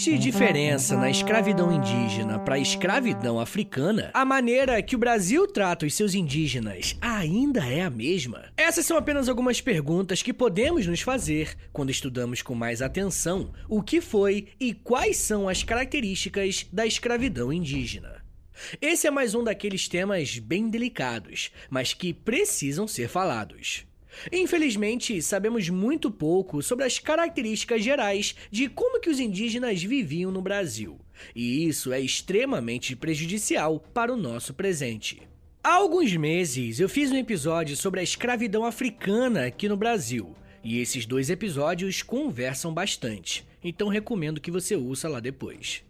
existe diferença na escravidão indígena para a escravidão africana, a maneira que o Brasil trata os seus indígenas ainda é a mesma? Essas são apenas algumas perguntas que podemos nos fazer quando estudamos com mais atenção o que foi e quais são as características da escravidão indígena. Esse é mais um daqueles temas bem delicados, mas que precisam ser falados. Infelizmente, sabemos muito pouco sobre as características gerais de como que os indígenas viviam no Brasil, e isso é extremamente prejudicial para o nosso presente. Há alguns meses eu fiz um episódio sobre a escravidão africana aqui no Brasil, e esses dois episódios conversam bastante, então recomendo que você ouça lá depois.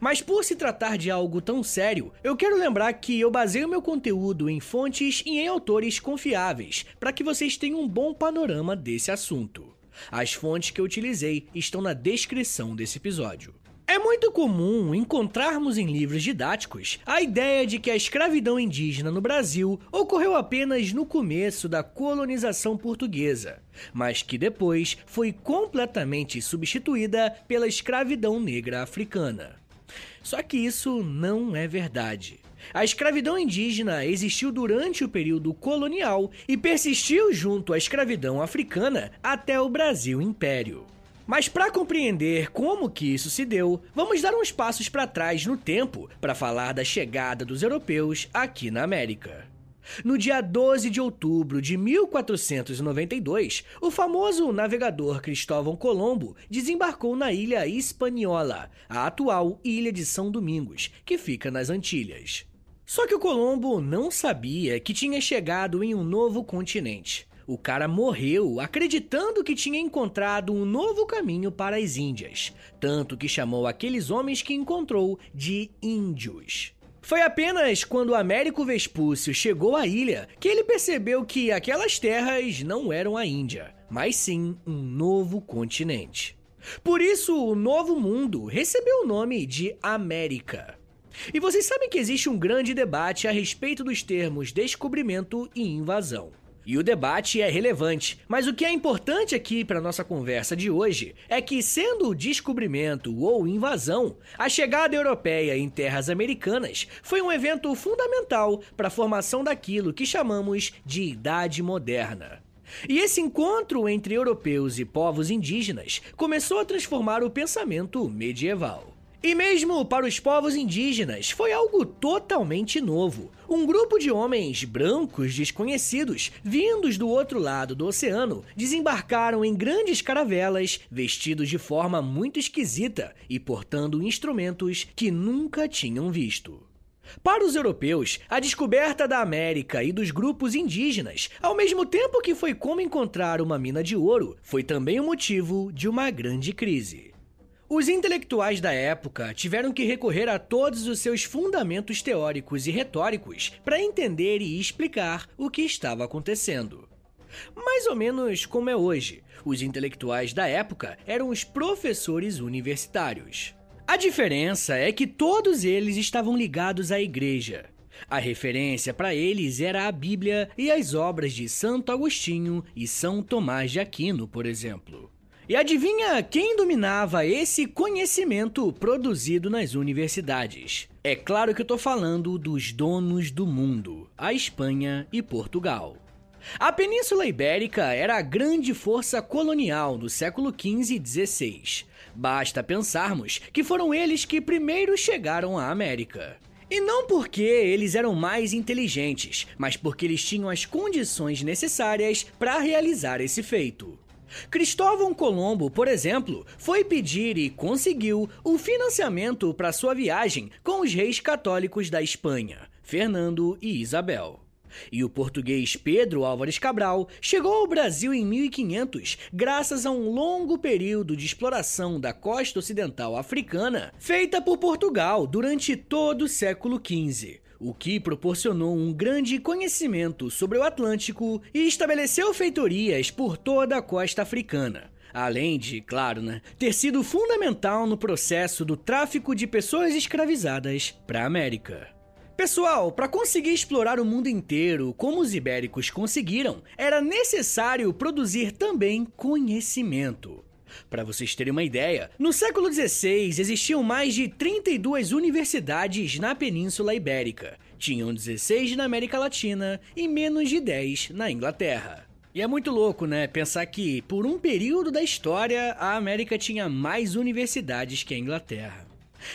Mas por se tratar de algo tão sério, eu quero lembrar que eu baseio meu conteúdo em fontes e em autores confiáveis, para que vocês tenham um bom panorama desse assunto. As fontes que eu utilizei estão na descrição desse episódio. É muito comum encontrarmos em livros didáticos a ideia de que a escravidão indígena no Brasil ocorreu apenas no começo da colonização portuguesa, mas que depois foi completamente substituída pela escravidão negra africana. Só que isso não é verdade. A escravidão indígena existiu durante o período colonial e persistiu junto à escravidão africana até o Brasil Império. Mas para compreender como que isso se deu, vamos dar uns passos para trás no tempo para falar da chegada dos europeus aqui na América. No dia 12 de outubro de 1492, o famoso navegador Cristóvão Colombo desembarcou na ilha Hispaniola, a atual Ilha de São Domingos, que fica nas Antilhas. Só que o Colombo não sabia que tinha chegado em um novo continente. O cara morreu acreditando que tinha encontrado um novo caminho para as Índias, tanto que chamou aqueles homens que encontrou de índios. Foi apenas quando Américo Vespúcio chegou à ilha que ele percebeu que aquelas terras não eram a Índia, mas sim um novo continente. Por isso, o Novo Mundo recebeu o nome de América. E vocês sabem que existe um grande debate a respeito dos termos descobrimento e invasão. E o debate é relevante, mas o que é importante aqui para nossa conversa de hoje é que, sendo descobrimento ou invasão, a chegada europeia em terras americanas foi um evento fundamental para a formação daquilo que chamamos de Idade Moderna. E esse encontro entre europeus e povos indígenas começou a transformar o pensamento medieval. E mesmo para os povos indígenas, foi algo totalmente novo. Um grupo de homens brancos desconhecidos, vindos do outro lado do oceano, desembarcaram em grandes caravelas, vestidos de forma muito esquisita e portando instrumentos que nunca tinham visto. Para os europeus, a descoberta da América e dos grupos indígenas, ao mesmo tempo que foi como encontrar uma mina de ouro, foi também o motivo de uma grande crise. Os intelectuais da época tiveram que recorrer a todos os seus fundamentos teóricos e retóricos para entender e explicar o que estava acontecendo. Mais ou menos como é hoje, os intelectuais da época eram os professores universitários. A diferença é que todos eles estavam ligados à igreja. A referência para eles era a Bíblia e as obras de Santo Agostinho e São Tomás de Aquino, por exemplo. E adivinha quem dominava esse conhecimento produzido nas universidades? É claro que eu tô falando dos donos do mundo, a Espanha e Portugal. A Península Ibérica era a grande força colonial do século XV e XVI. Basta pensarmos que foram eles que primeiro chegaram à América. E não porque eles eram mais inteligentes, mas porque eles tinham as condições necessárias para realizar esse feito. Cristóvão Colombo, por exemplo, foi pedir e conseguiu o financiamento para sua viagem com os reis católicos da Espanha, Fernando e Isabel. E o português Pedro Álvares Cabral chegou ao Brasil em 1500 graças a um longo período de exploração da costa ocidental africana feita por Portugal durante todo o século XV, o que proporcionou um grande conhecimento sobre o Atlântico e estabeleceu feitorias por toda a costa africana. Além de, claro, né, ter sido fundamental no processo do tráfico de pessoas escravizadas para a América. Pessoal, para conseguir explorar o mundo inteiro como os ibéricos conseguiram, era necessário produzir também conhecimento. Para vocês terem uma ideia, no século XVI existiam mais de 32 universidades na Península Ibérica. Tinham 16 na América Latina e menos de 10 na Inglaterra. E é muito louco, né? Pensar que, por um período da história, a América tinha mais universidades que a Inglaterra.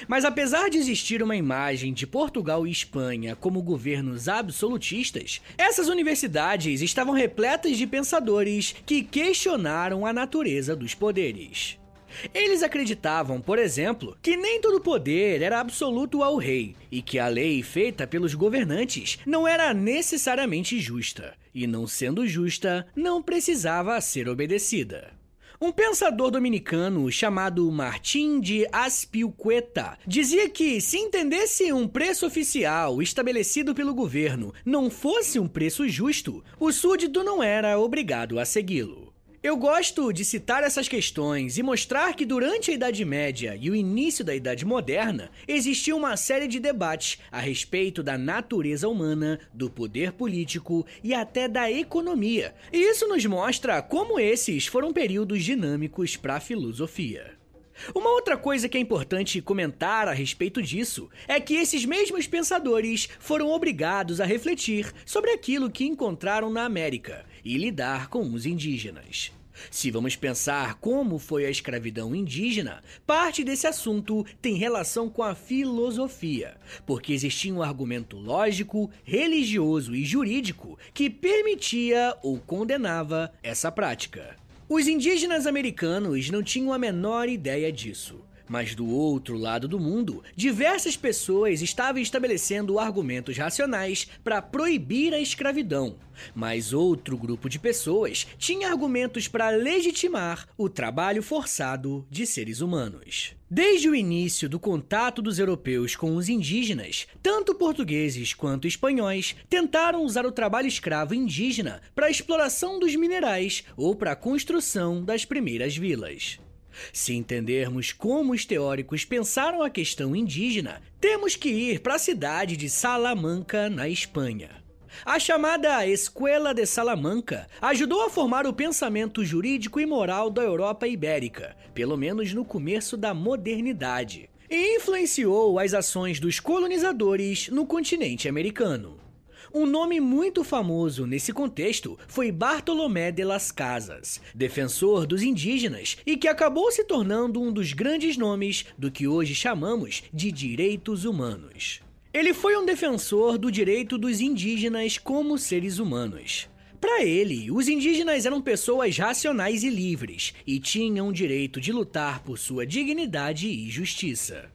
Mas apesar de existir uma imagem de Portugal e Espanha como governos absolutistas, essas universidades estavam repletas de pensadores que questionaram a natureza dos poderes. Eles acreditavam, por exemplo, que nem todo poder era absoluto ao rei e que a lei feita pelos governantes não era necessariamente justa, e não sendo justa, não precisava ser obedecida. Um pensador dominicano chamado Martim de Aspilcueta dizia que se entendesse um preço oficial estabelecido pelo governo não fosse um preço justo, o súdito não era obrigado a segui-lo. Eu gosto de citar essas questões e mostrar que durante a Idade Média e o início da Idade Moderna existiu uma série de debates a respeito da natureza humana, do poder político e até da economia. E isso nos mostra como esses foram períodos dinâmicos para a filosofia. Uma outra coisa que é importante comentar a respeito disso é que esses mesmos pensadores foram obrigados a refletir sobre aquilo que encontraram na América e lidar com os indígenas. Se vamos pensar como foi a escravidão indígena, parte desse assunto tem relação com a filosofia, porque existia um argumento lógico, religioso e jurídico que permitia ou condenava essa prática. Os indígenas americanos não tinham a menor ideia disso. Mas do outro lado do mundo, diversas pessoas estavam estabelecendo argumentos racionais para proibir a escravidão. Mas outro grupo de pessoas tinha argumentos para legitimar o trabalho forçado de seres humanos. Desde o início do contato dos europeus com os indígenas, tanto portugueses quanto espanhóis tentaram usar o trabalho escravo indígena para a exploração dos minerais ou para a construção das primeiras vilas. Se entendermos como os teóricos pensaram a questão indígena, temos que ir para a cidade de Salamanca, na Espanha. A chamada Escuela de Salamanca ajudou a formar o pensamento jurídico e moral da Europa ibérica, pelo menos no começo da modernidade, e influenciou as ações dos colonizadores no continente americano. Um nome muito famoso nesse contexto foi Bartolomé de las Casas, defensor dos indígenas e que acabou se tornando um dos grandes nomes do que hoje chamamos de direitos humanos. Ele foi um defensor do direito dos indígenas como seres humanos. Para ele, os indígenas eram pessoas racionais e livres e tinham o direito de lutar por sua dignidade e justiça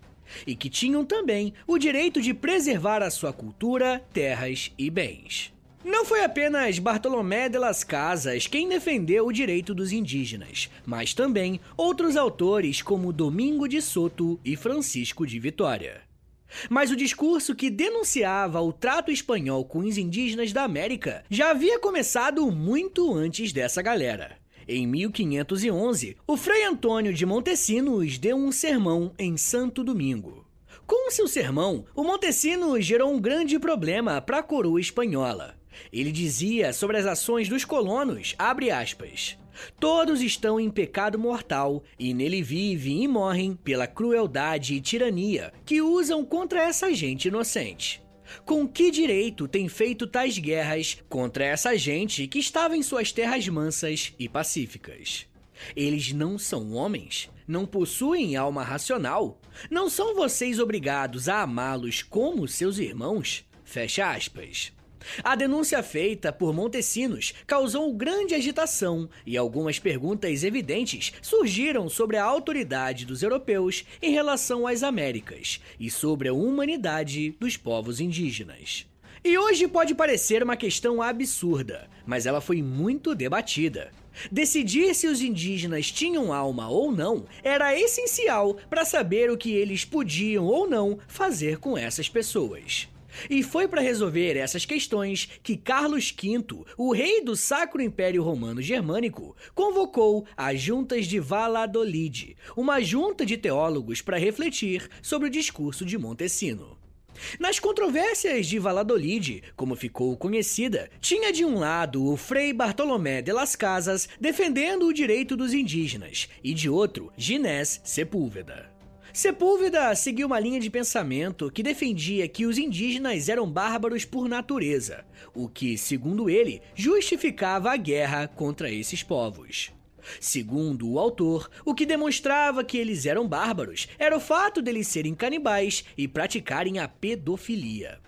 e que tinham também o direito de preservar a sua cultura, terras e bens. Não foi apenas Bartolomé de las Casas quem defendeu o direito dos indígenas, mas também outros autores como Domingo de Soto e Francisco de Vitória. Mas o discurso que denunciava o trato espanhol com os indígenas da América já havia começado muito antes dessa galera. Em 1511, o Frei Antônio de Montesinos deu um sermão em Santo Domingo. Com seu sermão, o Montesinos gerou um grande problema para a coroa espanhola. Ele dizia sobre as ações dos colonos, abre aspas, Todos estão em pecado mortal e nele vivem e morrem pela crueldade e tirania que usam contra essa gente inocente. Com que direito tem feito tais guerras contra essa gente que estava em suas terras mansas e pacíficas? Eles não são homens? Não possuem alma racional? Não são vocês obrigados a amá-los como seus irmãos? Fecha aspas. A denúncia feita por Montesinos causou grande agitação e algumas perguntas evidentes surgiram sobre a autoridade dos europeus em relação às Américas e sobre a humanidade dos povos indígenas. E hoje pode parecer uma questão absurda, mas ela foi muito debatida. Decidir se os indígenas tinham alma ou não era essencial para saber o que eles podiam ou não fazer com essas pessoas. E foi para resolver essas questões que Carlos V, o rei do Sacro Império Romano Germânico, convocou as Juntas de Valladolid, uma junta de teólogos para refletir sobre o discurso de Montesino. Nas controvérsias de Valladolid, como ficou conhecida, tinha de um lado o Frei Bartolomé de las Casas defendendo o direito dos indígenas e de outro, Ginés Sepúlveda. Sepúlveda seguiu uma linha de pensamento que defendia que os indígenas eram bárbaros por natureza, o que, segundo ele, justificava a guerra contra esses povos. Segundo o autor, o que demonstrava que eles eram bárbaros era o fato deles serem canibais e praticarem a pedofilia.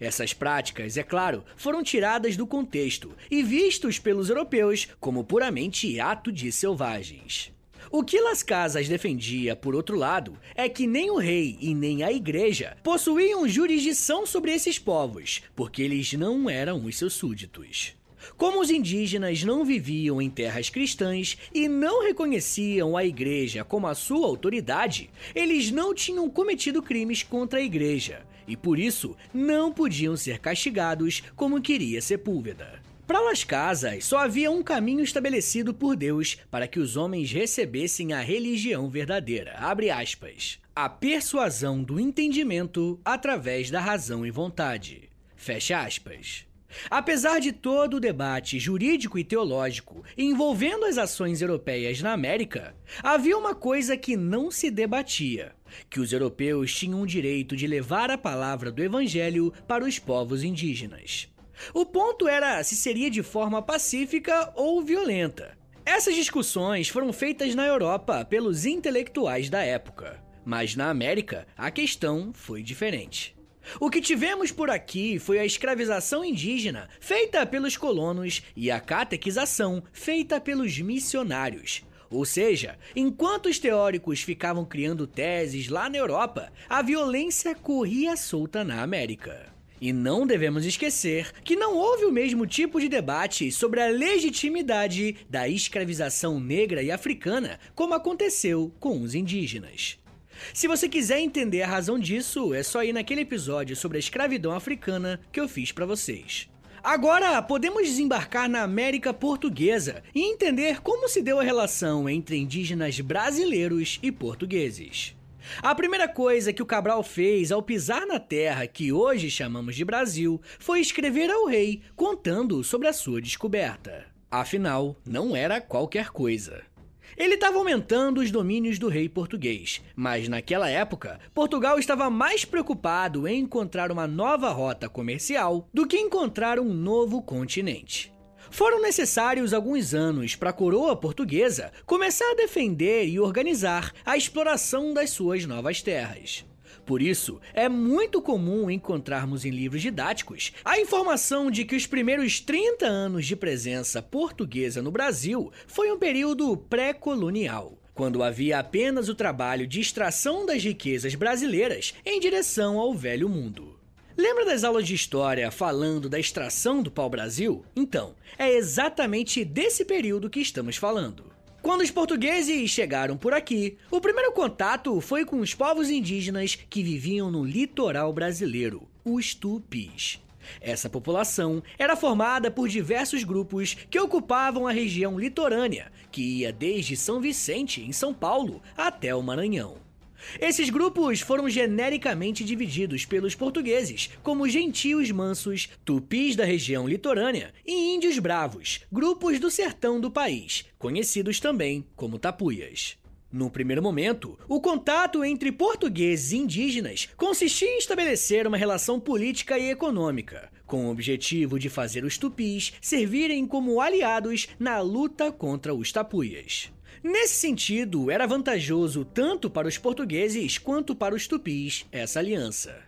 Essas práticas, é claro, foram tiradas do contexto e vistos pelos europeus como puramente ato de selvagens. O que Las Casas defendia, por outro lado, é que nem o rei e nem a igreja possuíam jurisdição sobre esses povos, porque eles não eram os seus súditos. Como os indígenas não viviam em terras cristãs e não reconheciam a igreja como a sua autoridade, eles não tinham cometido crimes contra a igreja e por isso não podiam ser castigados como queria Sepúlveda. Para Las Casas, só havia um caminho estabelecido por Deus para que os homens recebessem a religião verdadeira. Abre aspas. A persuasão do entendimento através da razão e vontade. Fecha aspas. Apesar de todo o debate jurídico e teológico envolvendo as ações europeias na América, havia uma coisa que não se debatia: que os europeus tinham o direito de levar a palavra do evangelho para os povos indígenas. O ponto era se seria de forma pacífica ou violenta. Essas discussões foram feitas na Europa pelos intelectuais da época, mas na América a questão foi diferente. O que tivemos por aqui foi a escravização indígena feita pelos colonos e a catequização feita pelos missionários. Ou seja, enquanto os teóricos ficavam criando teses lá na Europa, a violência corria solta na América. E não devemos esquecer que não houve o mesmo tipo de debate sobre a legitimidade da escravização negra e africana como aconteceu com os indígenas. Se você quiser entender a razão disso, é só ir naquele episódio sobre a escravidão africana que eu fiz para vocês. Agora, podemos desembarcar na América Portuguesa e entender como se deu a relação entre indígenas brasileiros e portugueses. A primeira coisa que o Cabral fez ao pisar na terra que hoje chamamos de Brasil foi escrever ao rei contando sobre a sua descoberta. Afinal, não era qualquer coisa. Ele estava aumentando os domínios do rei português, mas naquela época, Portugal estava mais preocupado em encontrar uma nova rota comercial do que encontrar um novo continente. Foram necessários alguns anos para a coroa portuguesa começar a defender e organizar a exploração das suas novas terras. Por isso, é muito comum encontrarmos em livros didáticos a informação de que os primeiros 30 anos de presença portuguesa no Brasil foi um período pré-colonial quando havia apenas o trabalho de extração das riquezas brasileiras em direção ao velho mundo. Lembra das aulas de história falando da extração do pau-brasil? Então, é exatamente desse período que estamos falando. Quando os portugueses chegaram por aqui, o primeiro contato foi com os povos indígenas que viviam no litoral brasileiro, os tupis. Essa população era formada por diversos grupos que ocupavam a região litorânea, que ia desde São Vicente, em São Paulo, até o Maranhão. Esses grupos foram genericamente divididos pelos portugueses como gentios mansos, tupis da região litorânea e índios bravos, grupos do sertão do país, conhecidos também como tapuias. No primeiro momento, o contato entre portugueses e indígenas consistia em estabelecer uma relação política e econômica, com o objetivo de fazer os tupis servirem como aliados na luta contra os tapuias. Nesse sentido, era vantajoso tanto para os portugueses quanto para os tupis essa aliança.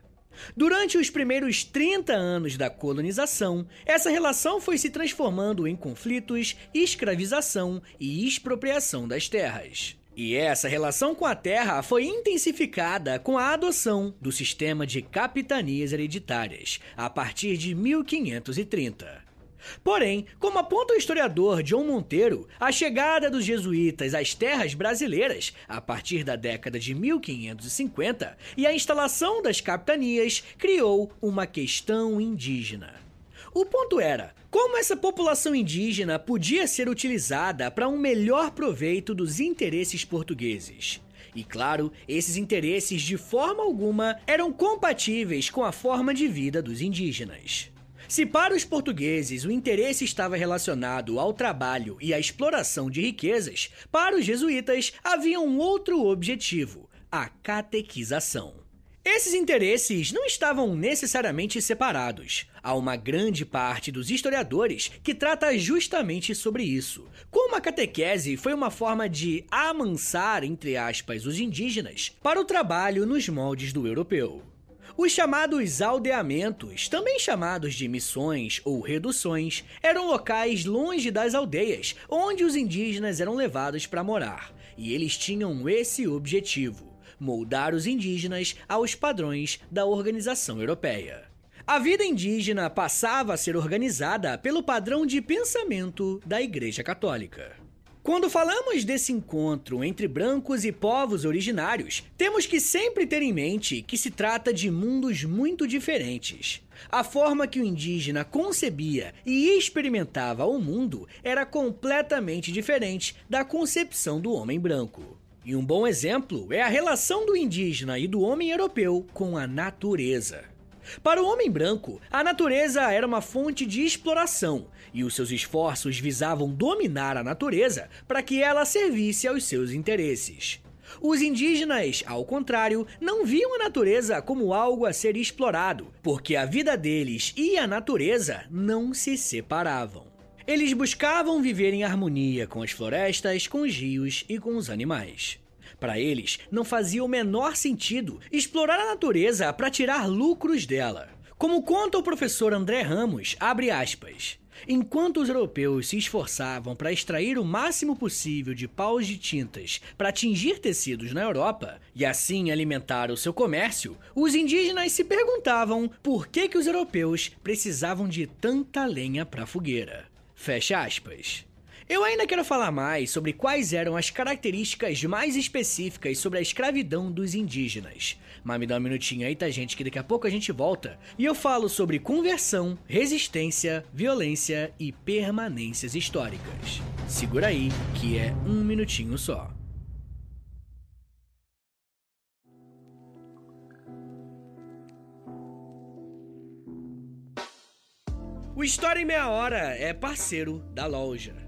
Durante os primeiros 30 anos da colonização, essa relação foi se transformando em conflitos, escravização e expropriação das terras. E essa relação com a terra foi intensificada com a adoção do sistema de capitanias hereditárias a partir de 1530. Porém, como aponta o historiador John Monteiro, a chegada dos jesuítas às terras brasileiras a partir da década de 1550 e a instalação das capitanias criou uma questão indígena. O ponto era: como essa população indígena podia ser utilizada para um melhor proveito dos interesses portugueses? E claro, esses interesses de forma alguma eram compatíveis com a forma de vida dos indígenas. Se para os portugueses o interesse estava relacionado ao trabalho e à exploração de riquezas, para os jesuítas havia um outro objetivo: a catequização. Esses interesses não estavam necessariamente separados. Há uma grande parte dos historiadores que trata justamente sobre isso. Como a catequese foi uma forma de amansar, entre aspas, os indígenas para o trabalho nos moldes do europeu. Os chamados aldeamentos, também chamados de missões ou reduções, eram locais longe das aldeias, onde os indígenas eram levados para morar. E eles tinham esse objetivo: moldar os indígenas aos padrões da organização europeia. A vida indígena passava a ser organizada pelo padrão de pensamento da Igreja Católica. Quando falamos desse encontro entre brancos e povos originários, temos que sempre ter em mente que se trata de mundos muito diferentes. A forma que o indígena concebia e experimentava o mundo era completamente diferente da concepção do homem branco. E um bom exemplo é a relação do indígena e do homem europeu com a natureza. Para o homem branco, a natureza era uma fonte de exploração e os seus esforços visavam dominar a natureza para que ela servisse aos seus interesses. Os indígenas, ao contrário, não viam a natureza como algo a ser explorado, porque a vida deles e a natureza não se separavam. Eles buscavam viver em harmonia com as florestas, com os rios e com os animais. Para eles, não fazia o menor sentido explorar a natureza para tirar lucros dela. Como conta o professor André Ramos, abre aspas. Enquanto os europeus se esforçavam para extrair o máximo possível de paus de tintas para atingir tecidos na Europa e assim alimentar o seu comércio, os indígenas se perguntavam por que, que os europeus precisavam de tanta lenha para fogueira. Fecha aspas. Eu ainda quero falar mais sobre quais eram as características mais específicas sobre a escravidão dos indígenas. Mas me dá um minutinho aí, tá, gente, que daqui a pouco a gente volta e eu falo sobre conversão, resistência, violência e permanências históricas. Segura aí, que é um minutinho só. O História em Meia Hora é parceiro da loja.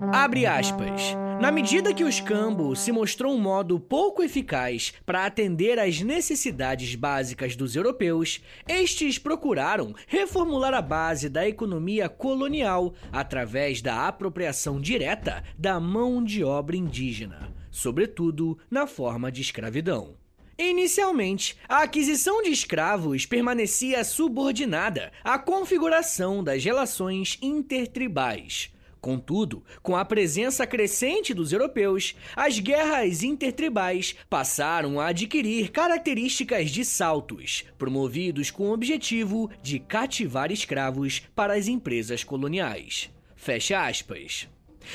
Abre aspas. Na medida que o escambo se mostrou um modo pouco eficaz para atender às necessidades básicas dos europeus, estes procuraram reformular a base da economia colonial através da apropriação direta da mão de obra indígena, sobretudo na forma de escravidão. Inicialmente, a aquisição de escravos permanecia subordinada à configuração das relações intertribais Contudo, com a presença crescente dos europeus, as guerras intertribais passaram a adquirir características de saltos, promovidos com o objetivo de cativar escravos para as empresas coloniais. Fecha aspas.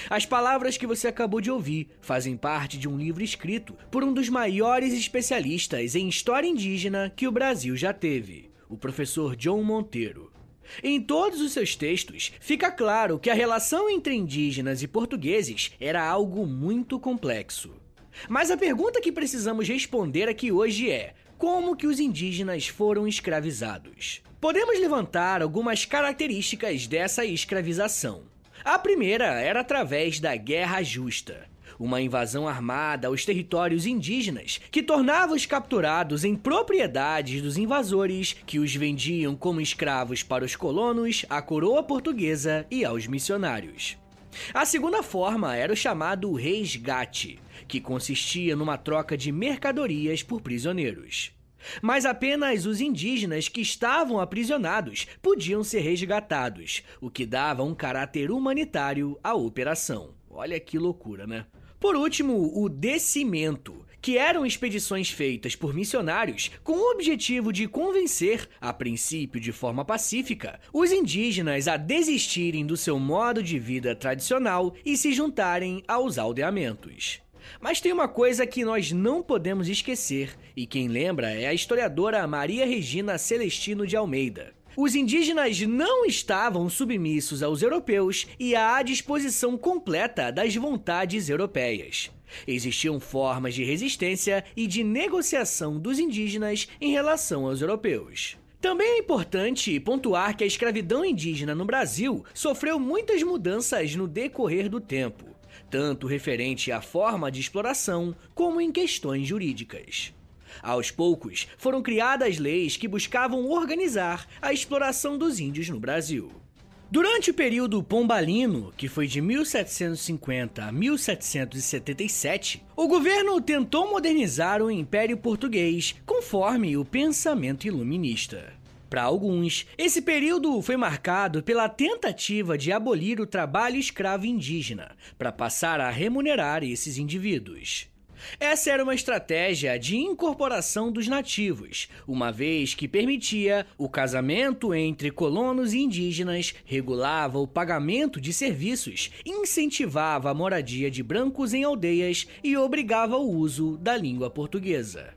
As palavras que você acabou de ouvir fazem parte de um livro escrito por um dos maiores especialistas em história indígena que o Brasil já teve, o professor John Monteiro. Em todos os seus textos, fica claro que a relação entre indígenas e portugueses era algo muito complexo. Mas a pergunta que precisamos responder aqui hoje é: como que os indígenas foram escravizados? Podemos levantar algumas características dessa escravização. A primeira era através da guerra justa. Uma invasão armada aos territórios indígenas que tornava os capturados em propriedades dos invasores que os vendiam como escravos para os colonos, a coroa portuguesa e aos missionários. A segunda forma era o chamado resgate, que consistia numa troca de mercadorias por prisioneiros. Mas apenas os indígenas que estavam aprisionados podiam ser resgatados, o que dava um caráter humanitário à operação. Olha que loucura, né? Por último, o descimento, que eram expedições feitas por missionários com o objetivo de convencer, a princípio de forma pacífica, os indígenas a desistirem do seu modo de vida tradicional e se juntarem aos aldeamentos. Mas tem uma coisa que nós não podemos esquecer, e quem lembra é a historiadora Maria Regina Celestino de Almeida. Os indígenas não estavam submissos aos europeus e à disposição completa das vontades europeias. Existiam formas de resistência e de negociação dos indígenas em relação aos europeus. Também é importante pontuar que a escravidão indígena no Brasil sofreu muitas mudanças no decorrer do tempo tanto referente à forma de exploração como em questões jurídicas. Aos poucos, foram criadas leis que buscavam organizar a exploração dos índios no Brasil. Durante o período pombalino, que foi de 1750 a 1777, o governo tentou modernizar o Império Português conforme o pensamento iluminista. Para alguns, esse período foi marcado pela tentativa de abolir o trabalho escravo indígena, para passar a remunerar esses indivíduos. Essa era uma estratégia de incorporação dos nativos, uma vez que permitia o casamento entre colonos e indígenas, regulava o pagamento de serviços, incentivava a moradia de brancos em aldeias e obrigava o uso da língua portuguesa.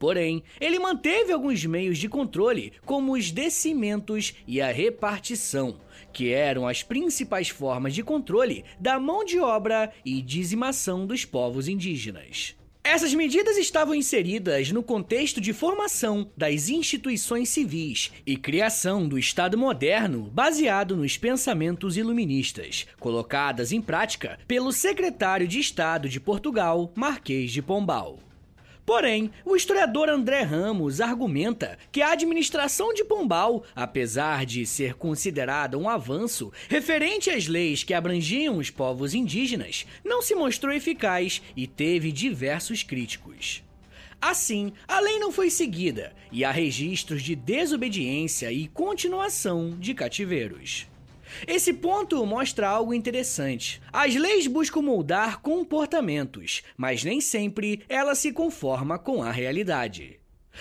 Porém, ele manteve alguns meios de controle, como os descimentos e a repartição, que eram as principais formas de controle da mão de obra e dizimação dos povos indígenas. Essas medidas estavam inseridas no contexto de formação das instituições civis e criação do Estado moderno baseado nos pensamentos iluministas, colocadas em prática pelo secretário de Estado de Portugal, Marquês de Pombal. Porém, o historiador André Ramos argumenta que a administração de Pombal, apesar de ser considerada um avanço referente às leis que abrangiam os povos indígenas, não se mostrou eficaz e teve diversos críticos. Assim, a lei não foi seguida e há registros de desobediência e continuação de cativeiros. Esse ponto mostra algo interessante. As leis buscam moldar comportamentos, mas nem sempre ela se conforma com a realidade.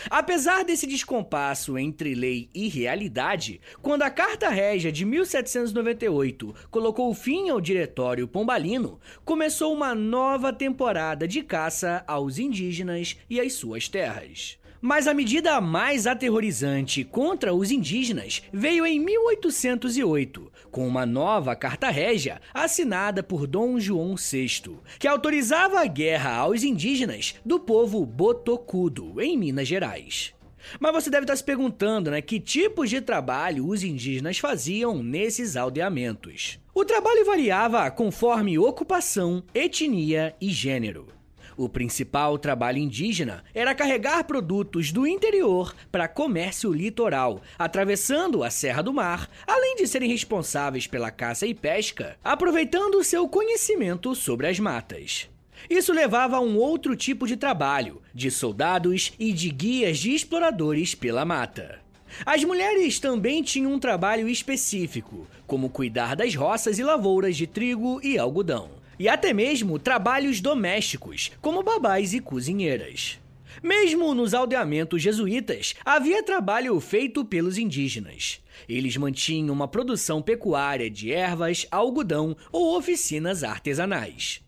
Apesar desse descompasso entre lei e realidade, quando a Carta Régia de 1798 colocou fim ao Diretório Pombalino, começou uma nova temporada de caça aos indígenas e às suas terras. Mas a medida mais aterrorizante contra os indígenas veio em 1808, com uma nova Carta Régia assinada por Dom João VI, que autorizava a guerra aos indígenas do povo Botocudo, em Minas Gerais. Mas você deve estar se perguntando, né, que tipos de trabalho os indígenas faziam nesses aldeamentos. O trabalho variava conforme ocupação, etnia e gênero. O principal trabalho indígena era carregar produtos do interior para comércio litoral, atravessando a Serra do Mar, além de serem responsáveis pela caça e pesca, aproveitando seu conhecimento sobre as matas. Isso levava a um outro tipo de trabalho, de soldados e de guias de exploradores pela mata. As mulheres também tinham um trabalho específico, como cuidar das roças e lavouras de trigo e algodão e até mesmo trabalhos domésticos, como babás e cozinheiras. Mesmo nos aldeamentos jesuítas, havia trabalho feito pelos indígenas. Eles mantinham uma produção pecuária de ervas, algodão ou oficinas artesanais.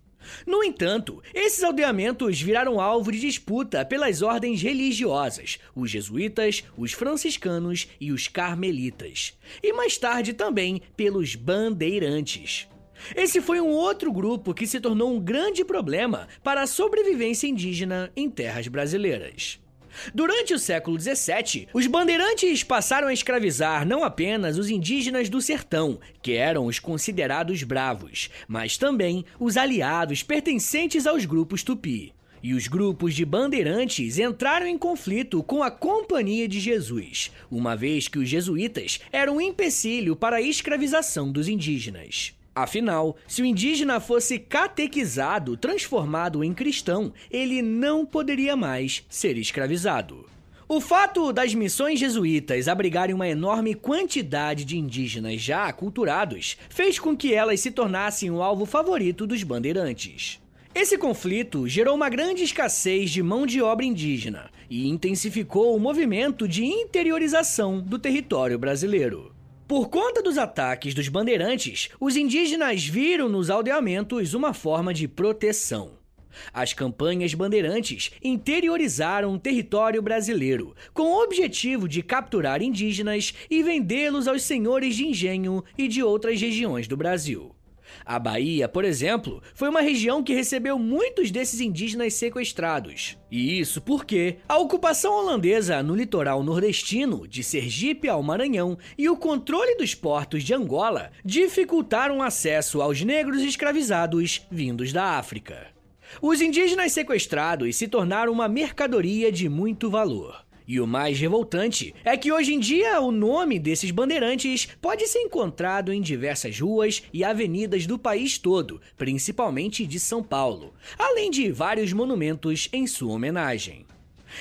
No entanto, esses aldeamentos viraram alvo de disputa pelas ordens religiosas, os jesuítas, os franciscanos e os carmelitas, e mais tarde também pelos bandeirantes. Esse foi um outro grupo que se tornou um grande problema para a sobrevivência indígena em terras brasileiras. Durante o século XVII, os bandeirantes passaram a escravizar não apenas os indígenas do sertão, que eram os considerados bravos, mas também os aliados pertencentes aos grupos tupi. E os grupos de bandeirantes entraram em conflito com a Companhia de Jesus, uma vez que os jesuítas eram um empecilho para a escravização dos indígenas. Afinal, se o indígena fosse catequizado, transformado em cristão, ele não poderia mais ser escravizado. O fato das missões jesuítas abrigarem uma enorme quantidade de indígenas já aculturados fez com que elas se tornassem o alvo favorito dos bandeirantes. Esse conflito gerou uma grande escassez de mão de obra indígena e intensificou o movimento de interiorização do território brasileiro. Por conta dos ataques dos bandeirantes, os indígenas viram nos aldeamentos uma forma de proteção. As campanhas bandeirantes interiorizaram o território brasileiro, com o objetivo de capturar indígenas e vendê-los aos senhores de engenho e de outras regiões do Brasil. A Bahia, por exemplo, foi uma região que recebeu muitos desses indígenas sequestrados. E isso porque a ocupação holandesa no litoral nordestino, de Sergipe ao Maranhão, e o controle dos portos de Angola dificultaram o acesso aos negros escravizados vindos da África. Os indígenas sequestrados se tornaram uma mercadoria de muito valor. E o mais revoltante é que hoje em dia o nome desses bandeirantes pode ser encontrado em diversas ruas e avenidas do país todo, principalmente de São Paulo, além de vários monumentos em sua homenagem.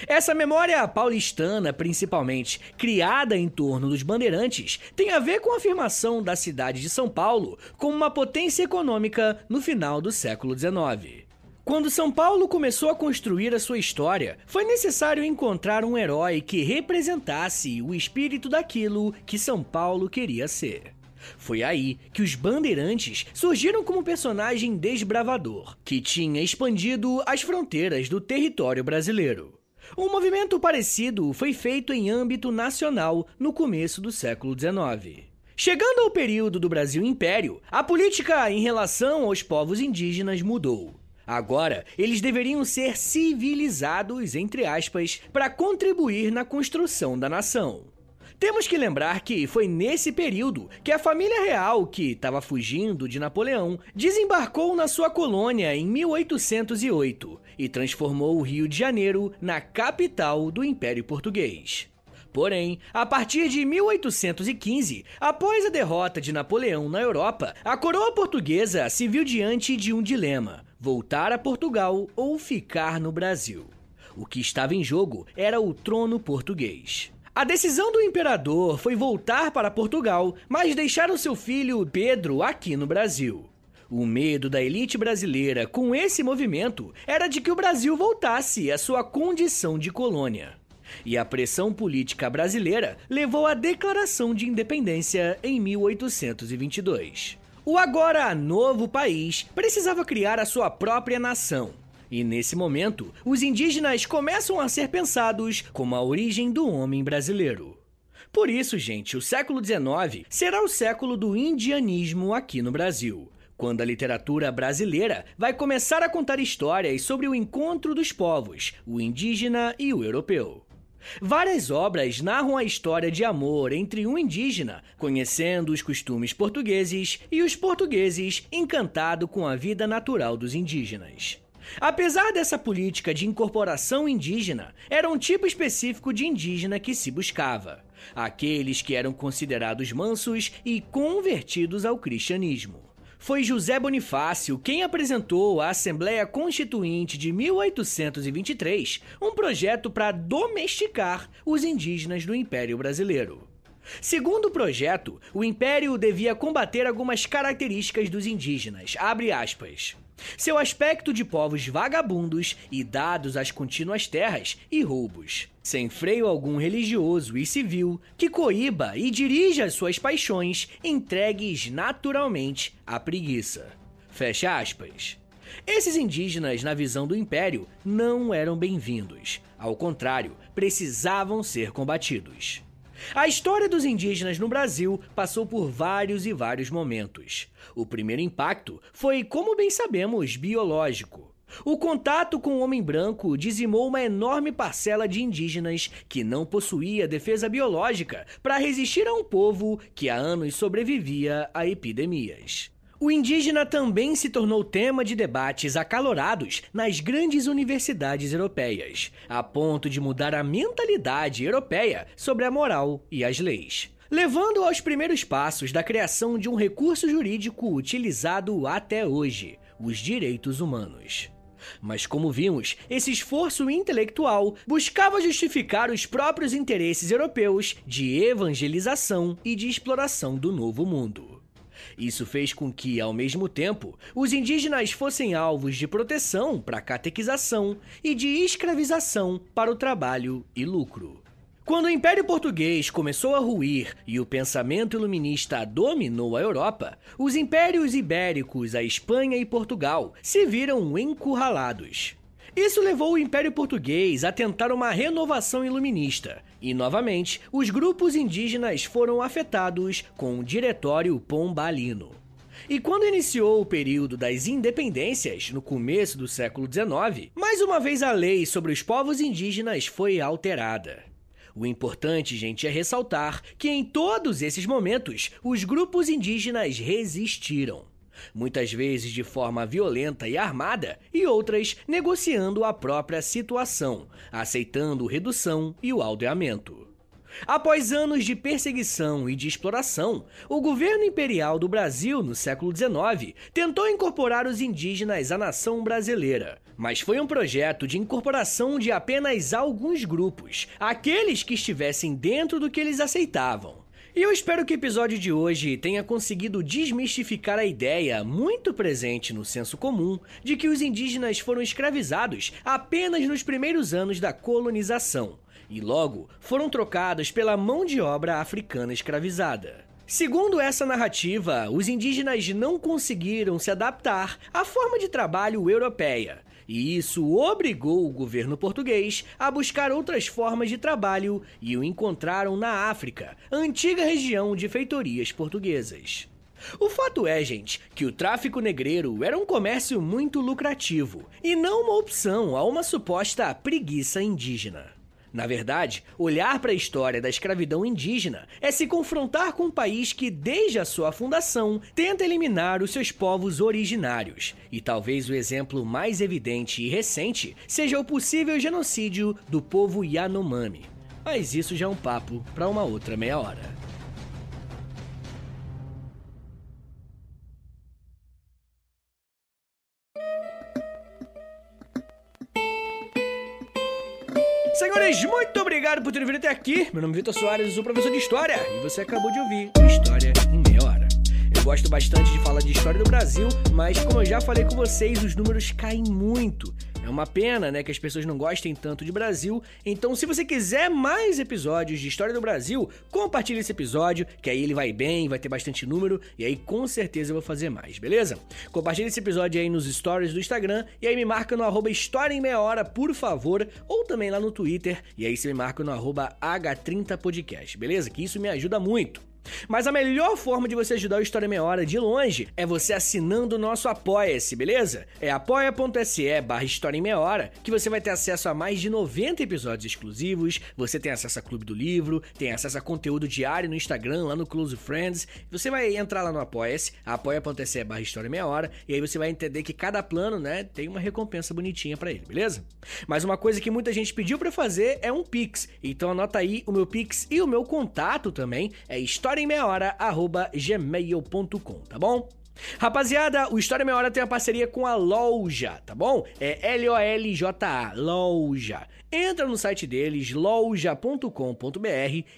Essa memória paulistana, principalmente, criada em torno dos bandeirantes, tem a ver com a afirmação da cidade de São Paulo como uma potência econômica no final do século XIX. Quando São Paulo começou a construir a sua história, foi necessário encontrar um herói que representasse o espírito daquilo que São Paulo queria ser. Foi aí que os Bandeirantes surgiram como personagem desbravador, que tinha expandido as fronteiras do território brasileiro. Um movimento parecido foi feito em âmbito nacional no começo do século XIX. Chegando ao período do Brasil Império, a política em relação aos povos indígenas mudou. Agora, eles deveriam ser civilizados, entre aspas, para contribuir na construção da nação. Temos que lembrar que foi nesse período que a família real, que estava fugindo de Napoleão, desembarcou na sua colônia em 1808 e transformou o Rio de Janeiro na capital do Império Português. Porém, a partir de 1815, após a derrota de Napoleão na Europa, a coroa portuguesa se viu diante de um dilema: voltar a Portugal ou ficar no Brasil. O que estava em jogo era o trono português. A decisão do imperador foi voltar para Portugal, mas deixar o seu filho Pedro aqui no Brasil. O medo da elite brasileira com esse movimento era de que o Brasil voltasse à sua condição de colônia. E a pressão política brasileira levou à Declaração de Independência em 1822. O agora novo país precisava criar a sua própria nação. E nesse momento, os indígenas começam a ser pensados como a origem do homem brasileiro. Por isso, gente, o século XIX será o século do indianismo aqui no Brasil, quando a literatura brasileira vai começar a contar histórias sobre o encontro dos povos, o indígena e o europeu. Várias obras narram a história de amor entre um indígena, conhecendo os costumes portugueses, e os portugueses, encantado com a vida natural dos indígenas. Apesar dessa política de incorporação indígena, era um tipo específico de indígena que se buscava: aqueles que eram considerados mansos e convertidos ao cristianismo. Foi José Bonifácio quem apresentou à Assembleia Constituinte de 1823 um projeto para domesticar os indígenas do Império Brasileiro. Segundo o projeto, o império devia combater algumas características dos indígenas. Seu aspecto de povos vagabundos e dados às contínuas terras e roubos, sem freio algum religioso e civil, que coíba e dirija suas paixões, entregues naturalmente à preguiça. Fecha aspas. Esses indígenas, na visão do império, não eram bem-vindos. Ao contrário, precisavam ser combatidos. A história dos indígenas no Brasil passou por vários e vários momentos. O primeiro impacto foi, como bem sabemos, biológico. O contato com o homem branco dizimou uma enorme parcela de indígenas que não possuía defesa biológica para resistir a um povo que há anos sobrevivia a epidemias. O indígena também se tornou tema de debates acalorados nas grandes universidades europeias, a ponto de mudar a mentalidade europeia sobre a moral e as leis levando aos primeiros passos da criação de um recurso jurídico utilizado até hoje, os direitos humanos. Mas, como vimos, esse esforço intelectual buscava justificar os próprios interesses europeus de evangelização e de exploração do Novo Mundo. Isso fez com que, ao mesmo tempo, os indígenas fossem alvos de proteção para catequização e de escravização para o trabalho e lucro. Quando o Império Português começou a ruir e o pensamento iluminista dominou a Europa, os impérios ibéricos, a Espanha e Portugal, se viram encurralados. Isso levou o Império Português a tentar uma renovação iluminista, e novamente os grupos indígenas foram afetados com o Diretório Pombalino. E quando iniciou o período das independências, no começo do século XIX, mais uma vez a lei sobre os povos indígenas foi alterada. O importante, gente, é ressaltar que em todos esses momentos os grupos indígenas resistiram. Muitas vezes de forma violenta e armada, e outras negociando a própria situação, aceitando redução e o aldeamento. Após anos de perseguição e de exploração, o governo imperial do Brasil no século XIX tentou incorporar os indígenas à nação brasileira, mas foi um projeto de incorporação de apenas alguns grupos, aqueles que estivessem dentro do que eles aceitavam. E eu espero que o episódio de hoje tenha conseguido desmistificar a ideia, muito presente no senso comum, de que os indígenas foram escravizados apenas nos primeiros anos da colonização e logo foram trocados pela mão de obra africana escravizada. Segundo essa narrativa, os indígenas não conseguiram se adaptar à forma de trabalho europeia, e isso obrigou o governo português a buscar outras formas de trabalho e o encontraram na África, antiga região de feitorias portuguesas. O fato é, gente, que o tráfico negreiro era um comércio muito lucrativo e não uma opção a uma suposta preguiça indígena. Na verdade, olhar para a história da escravidão indígena é se confrontar com um país que, desde a sua fundação, tenta eliminar os seus povos originários. E talvez o exemplo mais evidente e recente seja o possível genocídio do povo Yanomami. Mas isso já é um papo para uma outra meia hora. Senhores, muito obrigado por terem vindo até aqui. Meu nome é Vitor Soares, sou professor de História e você acabou de ouvir História em Meia Hora. Eu gosto bastante de falar de história do Brasil, mas como eu já falei com vocês, os números caem muito. É uma pena, né, que as pessoas não gostem tanto de Brasil. Então, se você quiser mais episódios de história do Brasil, compartilhe esse episódio, que aí ele vai bem, vai ter bastante número, e aí com certeza eu vou fazer mais, beleza? Compartilhe esse episódio aí nos stories do Instagram, e aí me marca no arroba História em Meia Hora, por favor, ou também lá no Twitter, e aí você me marca no arroba H30podcast, beleza? Que isso me ajuda muito. Mas a melhor forma de você ajudar o História Meia Hora de longe é você assinando o nosso Apoia-se, beleza? É apoia.se barra História em Meia Hora, que você vai ter acesso a mais de 90 episódios exclusivos, você tem acesso a Clube do Livro, tem acesso a conteúdo diário no Instagram, lá no Close Friends. Você vai entrar lá no Apoia-se, apoia.se barra História Meia Hora, e aí você vai entender que cada plano, né, tem uma recompensa bonitinha para ele, beleza? Mas uma coisa que muita gente pediu para fazer é um Pix, então anota aí o meu Pix e o meu contato também, é história história em meia hora, arroba gmail.com, tá bom? Rapaziada, o História Meia Hora tem uma parceria com a Loja, tá bom? É L-O-L-J-A, Loja. Entra no site deles, loja.com.br,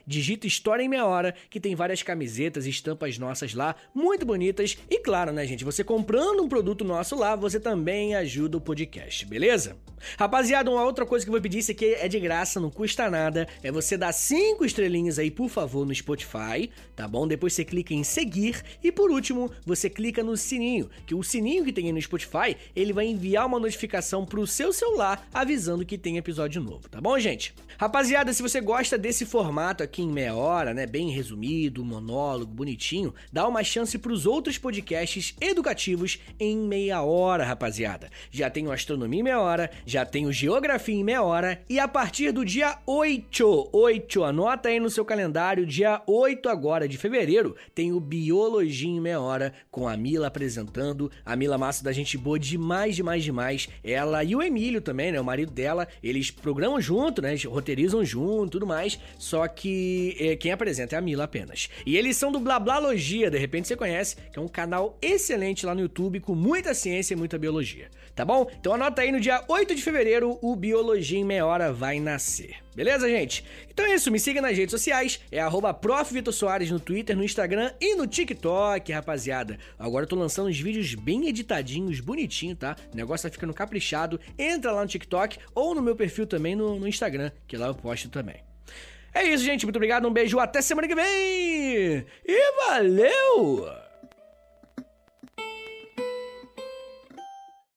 digita História em Meia Hora, que tem várias camisetas e estampas nossas lá, muito bonitas. E claro, né, gente, você comprando um produto nosso lá, você também ajuda o podcast, beleza? Rapaziada, uma outra coisa que eu vou pedir, isso aqui é de graça, não custa nada, é você dar cinco estrelinhas aí, por favor, no Spotify, tá bom? Depois você clica em seguir e por último, você clica no sininho, que o sininho que tem aí no Spotify, ele vai enviar uma notificação pro seu celular avisando que tem episódio novo, tá bom, gente? Rapaziada, se você gosta desse formato aqui em meia hora, né, bem resumido, monólogo, bonitinho, dá uma chance pros outros podcasts educativos em meia hora, rapaziada. Já tem o Astronomia em meia hora, já tem o Geografia em meia hora e a partir do dia 8, 8, anota aí no seu calendário, dia 8 agora de fevereiro, tem o Biologia em meia hora com a Mila apresentando, a Mila Massa da gente boa demais, demais, demais. Ela e o Emílio também, né, o marido dela, eles programam junto, né, roteirizam junto, tudo mais, só que é, quem apresenta é a Mila apenas. E eles são do Blablalogia, de repente você conhece, que é um canal excelente lá no YouTube com muita ciência e muita biologia, tá bom? Então anota aí no dia 8 de fevereiro o Biologia em meia hora vai nascer. Beleza, gente? Então é isso, me siga nas redes sociais, é arroba no Twitter, no Instagram e no TikTok, rapaziada. Agora eu tô lançando uns vídeos bem editadinhos, bonitinho, tá? O negócio tá ficando caprichado. Entra lá no TikTok ou no meu perfil também no, no Instagram, que lá eu posto também. É isso, gente. Muito obrigado, um beijo, até semana que vem! E valeu!